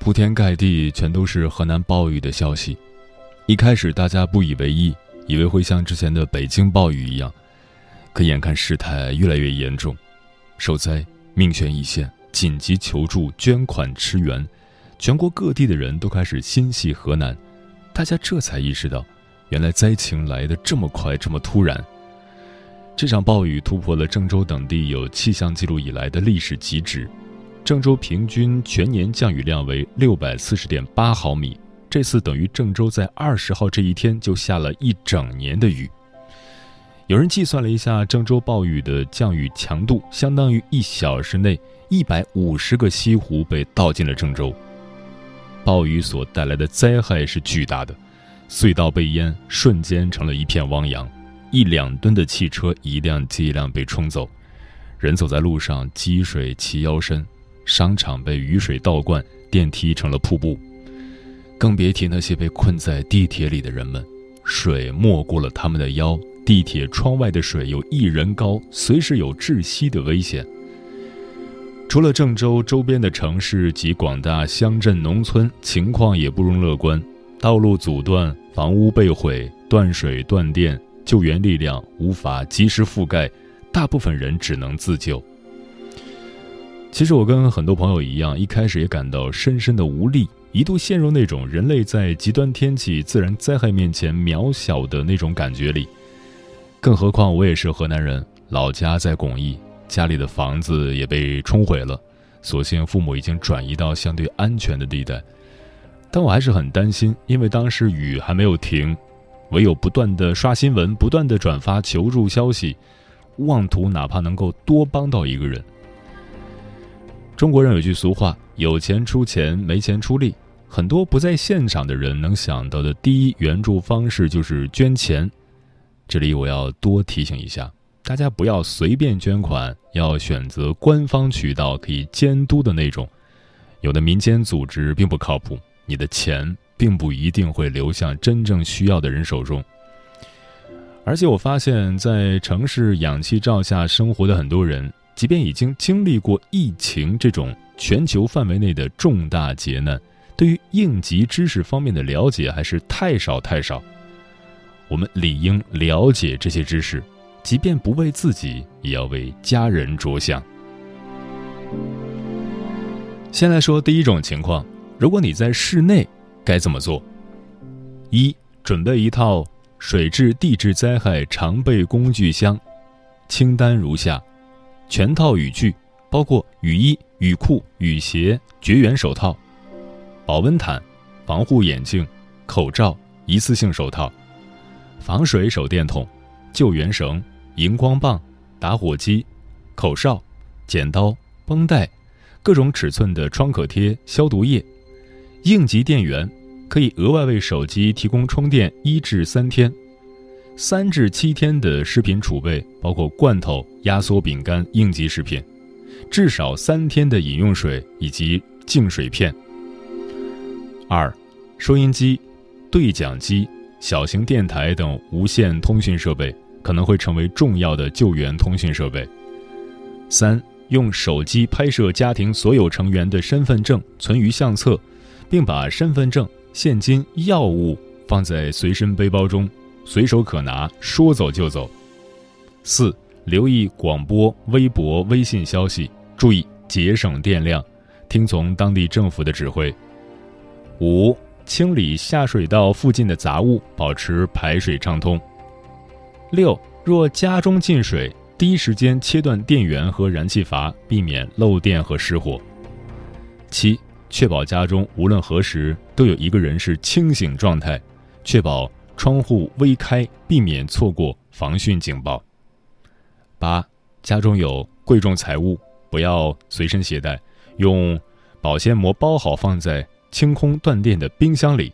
铺天盖地全都是河南暴雨的消息。一开始大家不以为意，以为会像之前的北京暴雨一样，可眼看事态越来越严重，受灾命悬一线，紧急求助、捐款驰援，全国各地的人都开始心系河南。大家这才意识到，原来灾情来得这么快，这么突然。这场暴雨突破了郑州等地有气象记录以来的历史极值。郑州平均全年降雨量为六百四十点八毫米，这次等于郑州在二十号这一天就下了一整年的雨。有人计算了一下，郑州暴雨的降雨强度相当于一小时内一百五十个西湖被倒进了郑州。暴雨所带来的灾害是巨大的，隧道被淹，瞬间成了一片汪洋，一两吨的汽车一辆接一辆被冲走，人走在路上积水齐腰深。商场被雨水倒灌，电梯成了瀑布，更别提那些被困在地铁里的人们。水没过了他们的腰，地铁窗外的水有一人高，随时有窒息的危险。除了郑州周边的城市及广大乡镇农村，情况也不容乐观。道路阻断，房屋被毁，断水断电，救援力量无法及时覆盖，大部分人只能自救。其实我跟很多朋友一样，一开始也感到深深的无力，一度陷入那种人类在极端天气、自然灾害面前渺小的那种感觉里。更何况我也是河南人，老家在巩义，家里的房子也被冲毁了，所幸父母已经转移到相对安全的地带。但我还是很担心，因为当时雨还没有停，唯有不断的刷新闻，不断的转发求助消息，妄图哪怕能够多帮到一个人。中国人有句俗话：“有钱出钱，没钱出力。”很多不在现场的人能想到的第一援助方式就是捐钱。这里我要多提醒一下，大家不要随便捐款，要选择官方渠道可以监督的那种。有的民间组织并不靠谱，你的钱并不一定会流向真正需要的人手中。而且我发现，在城市氧气罩下生活的很多人。即便已经经历过疫情这种全球范围内的重大劫难，对于应急知识方面的了解还是太少太少。我们理应了解这些知识，即便不为自己，也要为家人着想。先来说第一种情况：如果你在室内，该怎么做？一、准备一套水质地质灾害常备工具箱，清单如下。全套雨具，包括雨衣、雨裤、雨鞋、绝缘手套、保温毯、防护眼镜、口罩、一次性手套、防水手电筒、救援绳、荧光棒、打火机、口哨、剪刀、绷带、各种尺寸的创可贴、消毒液、应急电源，可以额外为手机提供充电一至三天。三至七天的食品储备，包括罐头、压缩饼干、应急食品；至少三天的饮用水以及净水片。二、收音机、对讲机、小型电台等无线通讯设备可能会成为重要的救援通讯设备。三、用手机拍摄家庭所有成员的身份证存于相册，并把身份证、现金、药物放在随身背包中。随手可拿，说走就走。四、留意广播、微博、微信消息，注意节省电量，听从当地政府的指挥。五、清理下水道附近的杂物，保持排水畅通。六、若家中进水，第一时间切断电源和燃气阀，避免漏电和失火。七、确保家中无论何时都有一个人是清醒状态，确保窗户微开，避免错过防汛警报。八、家中有贵重财物，不要随身携带，用保鲜膜包好，放在清空断电的冰箱里。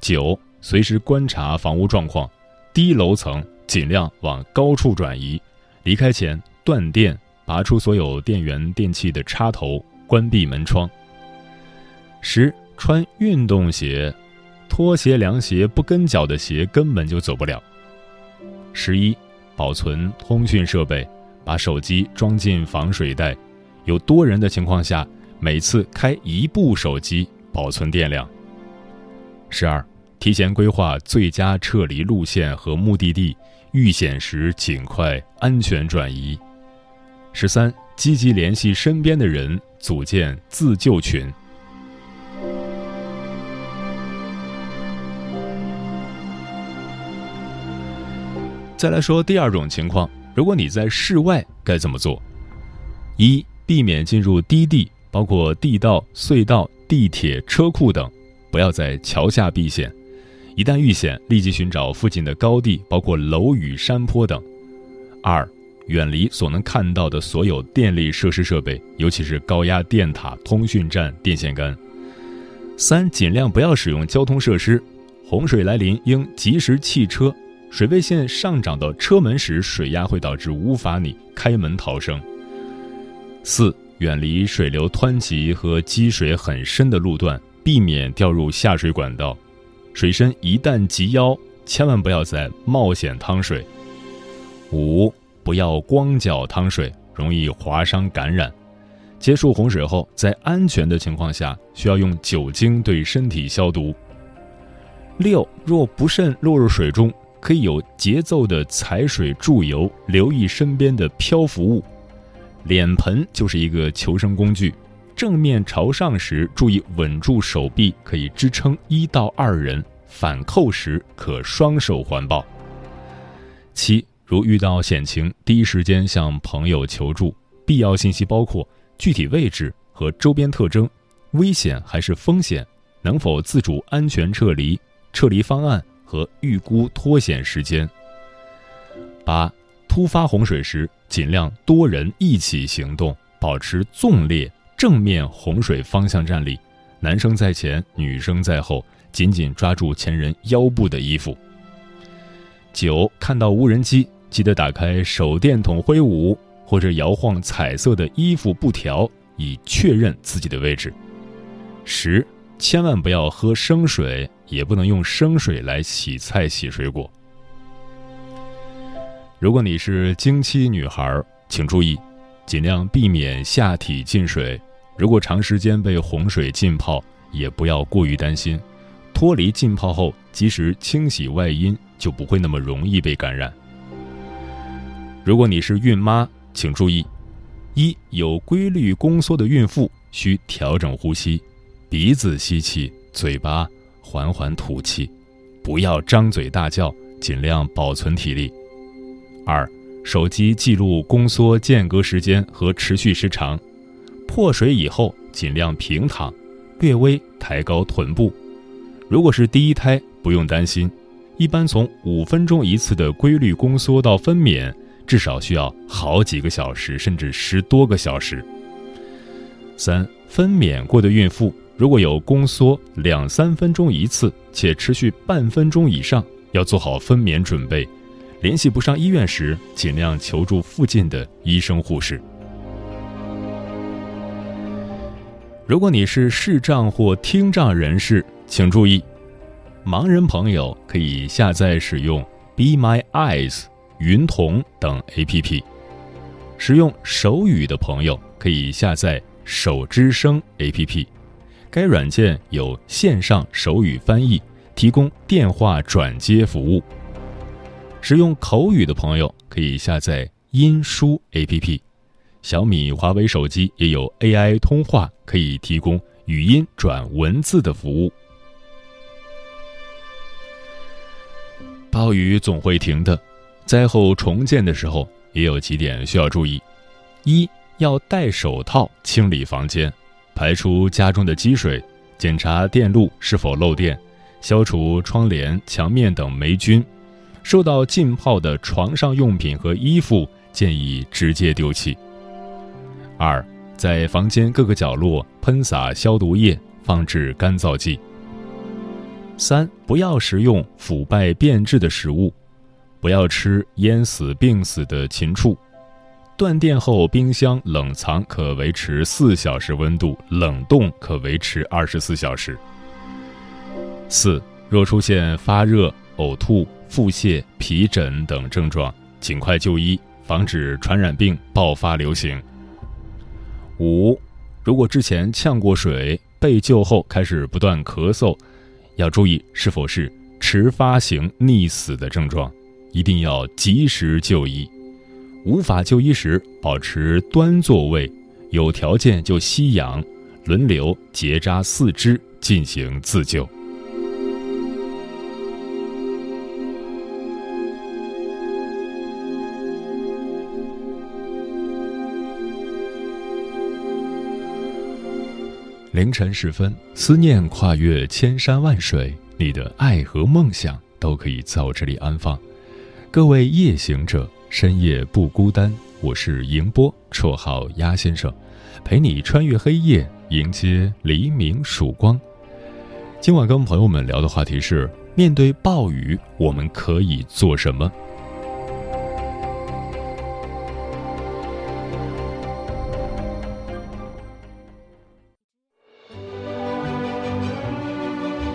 九、随时观察房屋状况，低楼层尽量往高处转移，离开前断电，拔出所有电源电器的插头。关闭门窗。十穿运动鞋，拖鞋、凉鞋不跟脚的鞋根本就走不了。十一保存通讯设备，把手机装进防水袋，有多人的情况下，每次开一部手机，保存电量。十二提前规划最佳撤离路线和目的地，遇险时尽快安全转移。十三积极联系身边的人。组建自救群。再来说第二种情况，如果你在室外该怎么做？一、避免进入低地，包括地道、隧道、地铁、车库等，不要在桥下避险。一旦遇险，立即寻找附近的高地，包括楼宇、山坡等。二。远离所能看到的所有电力设施设备，尤其是高压电塔、通讯站、电线杆。三、尽量不要使用交通设施。洪水来临应及时弃车。水位线上涨到车门时，水压会导致无法你开门逃生。四、远离水流湍急和积水很深的路段，避免掉入下水管道。水深一旦及腰，千万不要再冒险趟水。五。不要光脚趟水，容易划伤感染。结束洪水后，在安全的情况下，需要用酒精对身体消毒。六，若不慎落入水中，可以有节奏的踩水助游，留意身边的漂浮物。脸盆就是一个求生工具，正面朝上时注意稳住手臂，可以支撑一到二人；反扣时可双手环抱。七。如遇到险情，第一时间向朋友求助。必要信息包括具体位置和周边特征、危险还是风险、能否自主安全撤离、撤离方案和预估脱险时间。八、突发洪水时，尽量多人一起行动，保持纵列，正面洪水方向站立，男生在前，女生在后，紧紧抓住前人腰部的衣服。九、看到无人机。记得打开手电筒挥舞，或者摇晃彩色的衣服布条，以确认自己的位置。十，千万不要喝生水，也不能用生水来洗菜、洗水果。如果你是经期女孩，请注意，尽量避免下体进水。如果长时间被洪水浸泡，也不要过于担心。脱离浸泡后，及时清洗外阴，就不会那么容易被感染。如果你是孕妈，请注意：一有规律宫缩的孕妇需调整呼吸，鼻子吸气，嘴巴缓缓吐气，不要张嘴大叫，尽量保存体力。二手机记录宫缩间隔时间和持续时长，破水以后尽量平躺，略微抬高臀部。如果是第一胎，不用担心，一般从五分钟一次的规律宫缩到分娩。至少需要好几个小时，甚至十多个小时。三分娩过的孕妇，如果有宫缩两三分钟一次，且持续半分钟以上，要做好分娩准备。联系不上医院时，尽量求助附近的医生护士。如果你是视障或听障人士，请注意，盲人朋友可以下载使用 Be My Eyes。云童等 A.P.P. 使用手语的朋友可以下载手之声 A.P.P. 该软件有线上手语翻译，提供电话转接服务。使用口语的朋友可以下载音书 A.P.P. 小米、华为手机也有 AI 通话，可以提供语音转文字的服务。暴雨总会停的，灾后重建的时候也有几点需要注意：一要戴手套清理房间，排出家中的积水，检查电路是否漏电，消除窗帘、墙面等霉菌。受到浸泡的床上用品和衣服建议直接丢弃。二，在房间各个角落喷洒消毒液，放置干燥剂。三，不要食用腐败变质的食物，不要吃淹死、病死的禽畜。断电后，冰箱冷藏可维持四小时温度，冷冻可维持二十四小时。四，若出现发热、呕吐、腹泻、皮疹等症状，尽快就医，防止传染病爆发流行。五，如果之前呛过水，被救后开始不断咳嗽。要注意是否是迟发型溺死的症状，一定要及时就医。无法就医时，保持端坐位，有条件就吸氧，轮流结扎四肢进行自救。凌晨时分，思念跨越千山万水，你的爱和梦想都可以在我这里安放。各位夜行者，深夜不孤单。我是迎波，绰号鸭先生，陪你穿越黑夜，迎接黎明曙光。今晚跟朋友们聊的话题是：面对暴雨，我们可以做什么？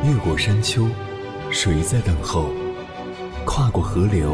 越过山丘，谁在等候？跨过河流，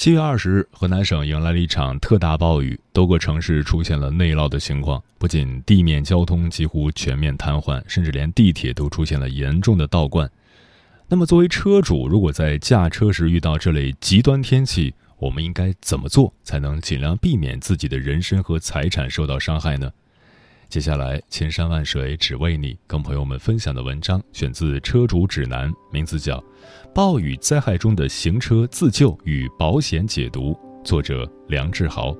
七月二十日，河南省迎来了一场特大暴雨，多个城市出现了内涝的情况，不仅地面交通几乎全面瘫痪，甚至连地铁都出现了严重的倒灌。那么，作为车主，如果在驾车时遇到这类极端天气，我们应该怎么做才能尽量避免自己的人身和财产受到伤害呢？接下来，千山万水只为你，跟朋友们分享的文章选自《车主指南》，名字叫。暴雨灾害中的行车自救与保险解读，作者梁志豪。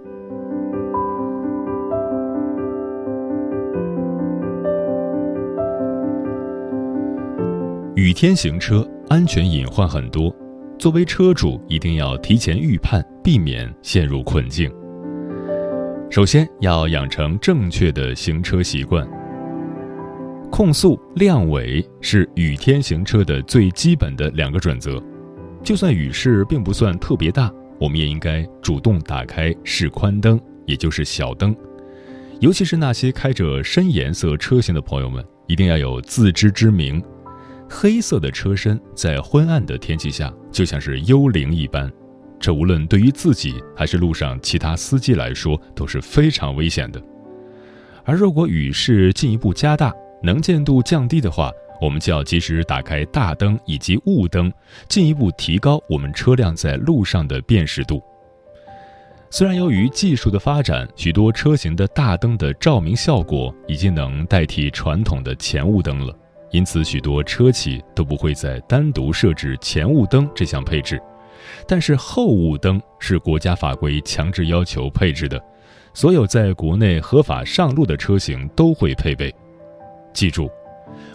雨天行车安全隐患很多，作为车主一定要提前预判，避免陷入困境。首先要养成正确的行车习惯。控速、亮尾是雨天行车的最基本的两个准则。就算雨势并不算特别大，我们也应该主动打开示宽灯，也就是小灯。尤其是那些开着深颜色车型的朋友们，一定要有自知之明。黑色的车身在昏暗的天气下就像是幽灵一般，这无论对于自己还是路上其他司机来说都是非常危险的。而如果雨势进一步加大，能见度降低的话，我们就要及时打开大灯以及雾灯，进一步提高我们车辆在路上的辨识度。虽然由于技术的发展，许多车型的大灯的照明效果已经能代替传统的前雾灯了，因此许多车企都不会再单独设置前雾灯这项配置。但是后雾灯是国家法规强制要求配置的，所有在国内合法上路的车型都会配备。记住，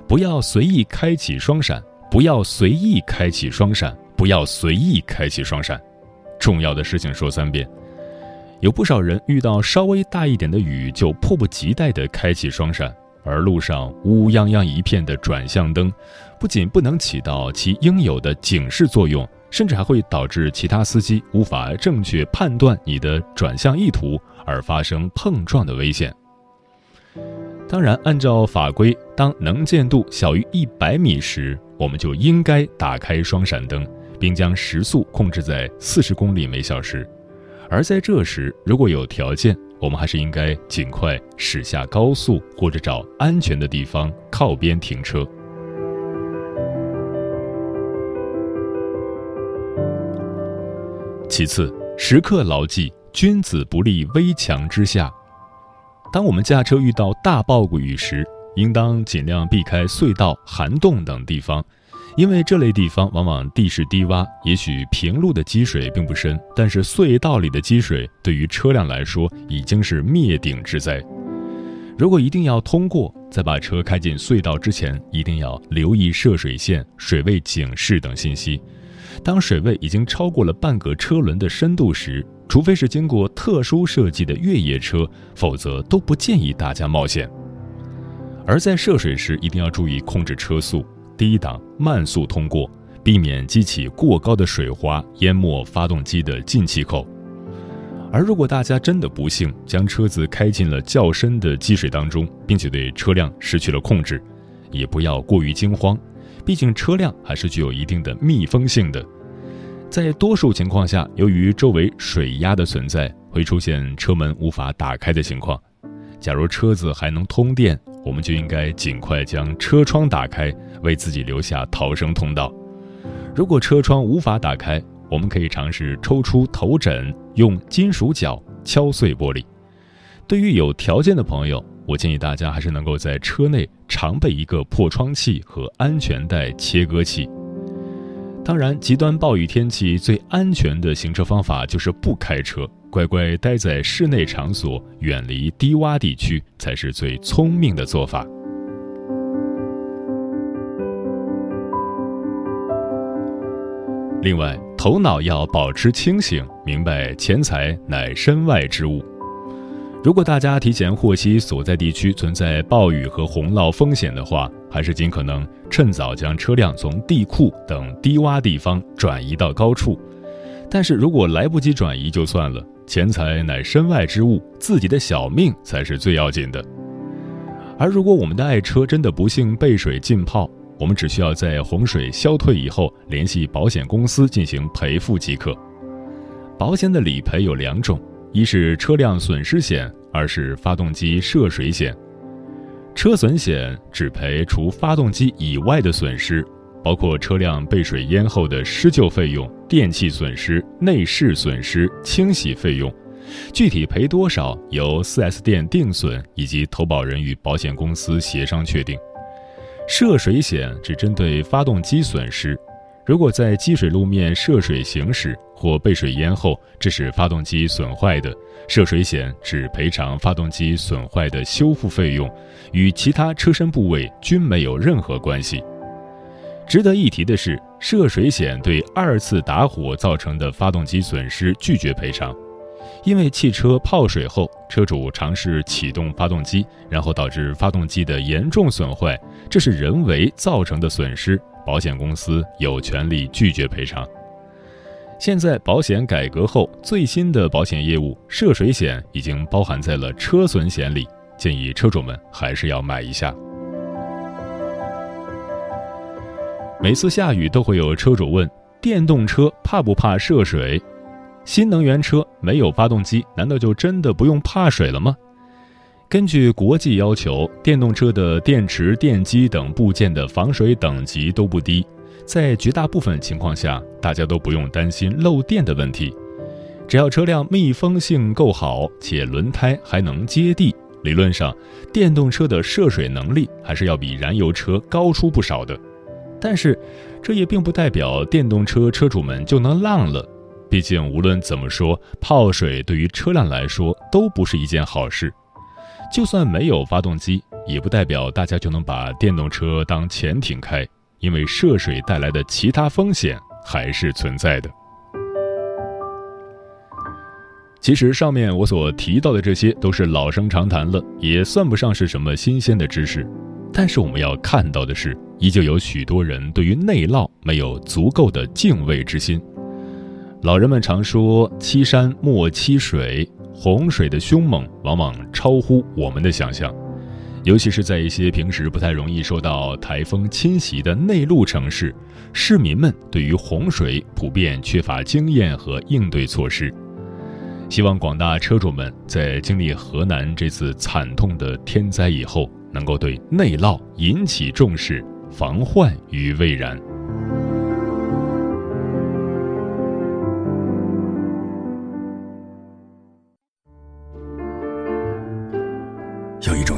不要随意开启双闪，不要随意开启双闪，不要随意开启双闪。重要的事情说三遍。有不少人遇到稍微大一点的雨就迫不及待地开启双闪，而路上乌泱泱一片的转向灯，不仅不能起到其应有的警示作用，甚至还会导致其他司机无法正确判断你的转向意图，而发生碰撞的危险。当然，按照法规，当能见度小于一百米时，我们就应该打开双闪灯，并将时速控制在四十公里每小时。而在这时，如果有条件，我们还是应该尽快驶下高速，或者找安全的地方靠边停车。其次，时刻牢记“君子不立危墙之下”。当我们驾车遇到大暴雨时，应当尽量避开隧道、涵洞等地方，因为这类地方往往地势低洼，也许平路的积水并不深，但是隧道里的积水对于车辆来说已经是灭顶之灾。如果一定要通过，在把车开进隧道之前，一定要留意涉水线、水位警示等信息。当水位已经超过了半个车轮的深度时，除非是经过特殊设计的越野车，否则都不建议大家冒险。而在涉水时，一定要注意控制车速，低档慢速通过，避免激起过高的水花淹没发动机的进气口。而如果大家真的不幸将车子开进了较深的积水当中，并且对车辆失去了控制，也不要过于惊慌。毕竟车辆还是具有一定的密封性的，在多数情况下，由于周围水压的存在，会出现车门无法打开的情况。假如车子还能通电，我们就应该尽快将车窗打开，为自己留下逃生通道。如果车窗无法打开，我们可以尝试抽出头枕，用金属脚敲碎玻璃。对于有条件的朋友，我建议大家还是能够在车内常备一个破窗器和安全带切割器。当然，极端暴雨天气最安全的行车方法就是不开车，乖乖待在室内场所，远离低洼地区才是最聪明的做法。另外，头脑要保持清醒，明白钱财乃身外之物。如果大家提前获悉所在地区存在暴雨和洪涝风险的话，还是尽可能趁早将车辆从地库等低洼地方转移到高处。但是如果来不及转移就算了，钱财乃身外之物，自己的小命才是最要紧的。而如果我们的爱车真的不幸被水浸泡，我们只需要在洪水消退以后联系保险公司进行赔付即可。保险的理赔有两种。一是车辆损失险，二是发动机涉水险。车损险只赔除发动机以外的损失，包括车辆被水淹后的施救费用、电器损失、内饰损失、清洗费用。具体赔多少，由 4S 店定损以及投保人与保险公司协商确定。涉水险只针对发动机损失。如果在积水路面涉水行驶或被水淹后致使发动机损坏的，涉水险只赔偿发动机损坏的修复费用，与其他车身部位均没有任何关系。值得一提的是，涉水险对二次打火造成的发动机损失拒绝赔偿，因为汽车泡水后，车主尝试启动发动机，然后导致发动机的严重损坏，这是人为造成的损失。保险公司有权利拒绝赔偿。现在保险改革后，最新的保险业务涉水险已经包含在了车损险里，建议车主们还是要买一下。每次下雨都会有车主问：电动车怕不怕涉水？新能源车没有发动机，难道就真的不用怕水了吗？根据国际要求，电动车的电池、电机等部件的防水等级都不低，在绝大部分情况下，大家都不用担心漏电的问题。只要车辆密封性够好，且轮胎还能接地，理论上，电动车的涉水能力还是要比燃油车高出不少的。但是，这也并不代表电动车车主们就能浪了，毕竟无论怎么说，泡水对于车辆来说都不是一件好事。就算没有发动机，也不代表大家就能把电动车当潜艇开，因为涉水带来的其他风险还是存在的。其实上面我所提到的这些都是老生常谈了，也算不上是什么新鲜的知识。但是我们要看到的是，依旧有许多人对于内涝没有足够的敬畏之心。老人们常说“欺山莫欺水”。洪水的凶猛往往超乎我们的想象，尤其是在一些平时不太容易受到台风侵袭的内陆城市，市民们对于洪水普遍缺乏经验和应对措施。希望广大车主们在经历河南这次惨痛的天灾以后，能够对内涝引起重视，防患于未然。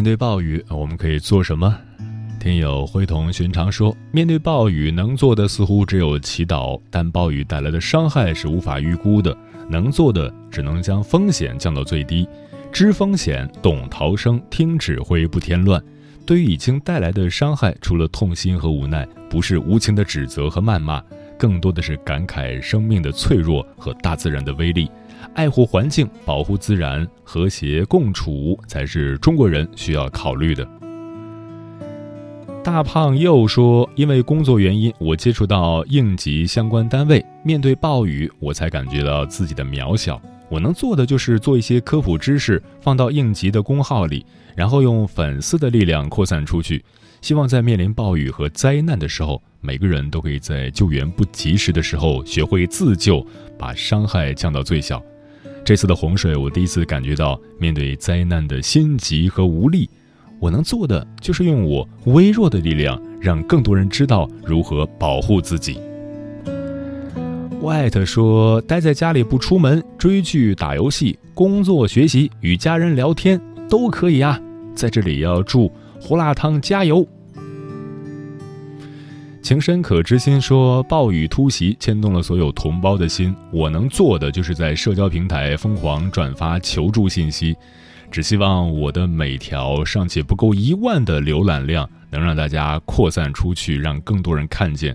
面对暴雨，我们可以做什么？听友辉同寻常说，面对暴雨，能做的似乎只有祈祷，但暴雨带来的伤害是无法预估的，能做的只能将风险降到最低，知风险，懂逃生，听指挥，不添乱。对于已经带来的伤害，除了痛心和无奈，不是无情的指责和谩骂，更多的是感慨生命的脆弱和大自然的威力。爱护环境，保护自然，和谐共处才是中国人需要考虑的。大胖又说：“因为工作原因，我接触到应急相关单位，面对暴雨，我才感觉到自己的渺小。我能做的就是做一些科普知识，放到应急的公号里，然后用粉丝的力量扩散出去。希望在面临暴雨和灾难的时候，每个人都可以在救援不及时的时候学会自救，把伤害降到最小。”这次的洪水，我第一次感觉到面对灾难的心急和无力。我能做的就是用我微弱的力量，让更多人知道如何保护自己。White 说：“待在家里不出门，追剧、打游戏、工作、学习、与家人聊天都可以啊。”在这里要祝胡辣汤加油。情深可知心说：“暴雨突袭，牵动了所有同胞的心。我能做的就是在社交平台疯狂转发求助信息，只希望我的每条尚且不够一万的浏览量，能让大家扩散出去，让更多人看见。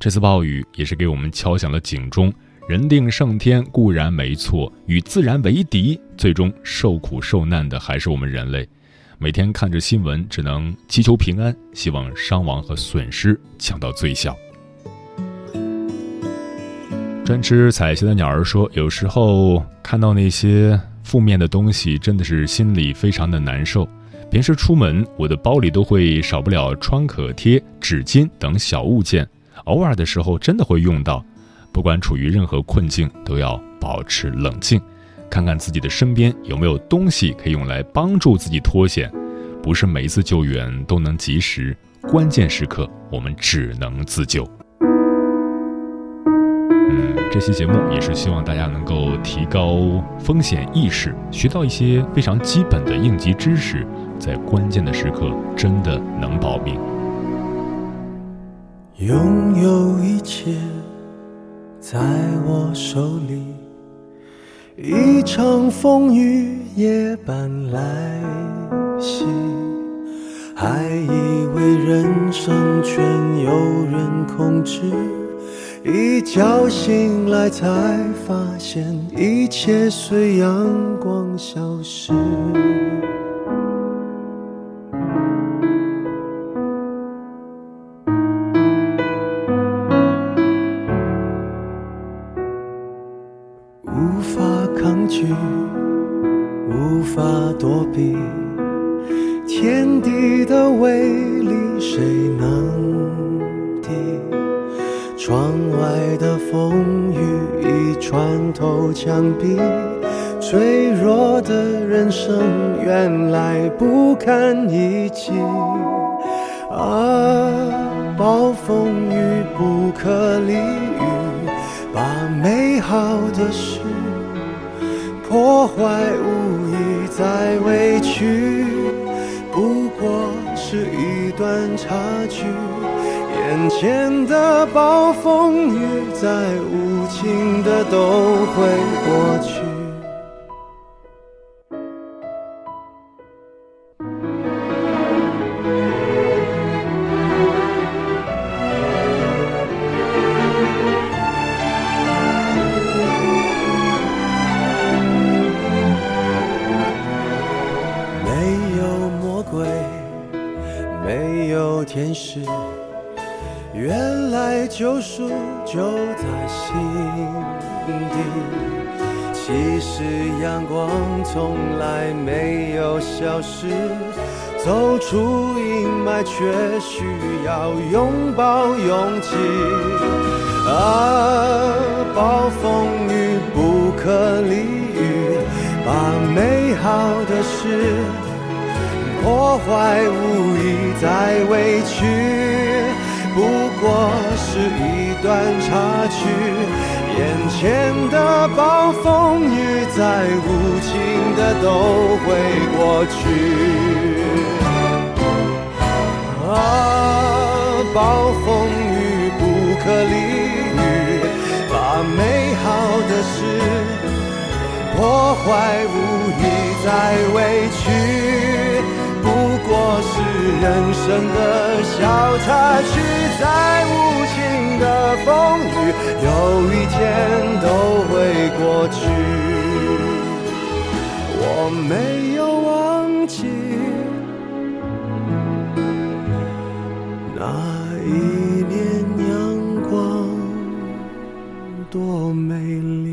这次暴雨也是给我们敲响了警钟。人定胜天固然没错，与自然为敌，最终受苦受难的还是我们人类。”每天看着新闻，只能祈求平安，希望伤亡和损失降到最小。专吃彩霞的鸟儿说：“有时候看到那些负面的东西，真的是心里非常的难受。平时出门，我的包里都会少不了创可贴、纸巾等小物件，偶尔的时候真的会用到。不管处于任何困境，都要保持冷静。”看看自己的身边有没有东西可以用来帮助自己脱险，不是每一次救援都能及时，关键时刻我们只能自救。嗯，这期节目也是希望大家能够提高风险意识，学到一些非常基本的应急知识，在关键的时刻真的能保命。拥有一切在我手里。一场风雨夜半来袭，还以为人生全由人控制，一觉醒来才发现一切随阳光消失。头墙壁。脆弱的人生原来不堪一击，啊，暴风雨不可理喻，把美好的事破坏无意再委屈，不过是一段插曲。眼前的暴风雨再无情的都会过去。没有魔鬼没有天使。原来救赎就在心底。其实阳光从来没有消失，走出阴霾却需要拥抱勇气。啊，暴风雨不可理喻，把美好的事破坏无意再委屈，不过是一段插曲。眼前的暴风雨再无情的都会过去。啊，暴风雨不可理喻，把美好的事破坏无意再委屈，我是人生的小插曲在无情的风雨有一天都会过去。我没有忘记那一年阳光多美丽。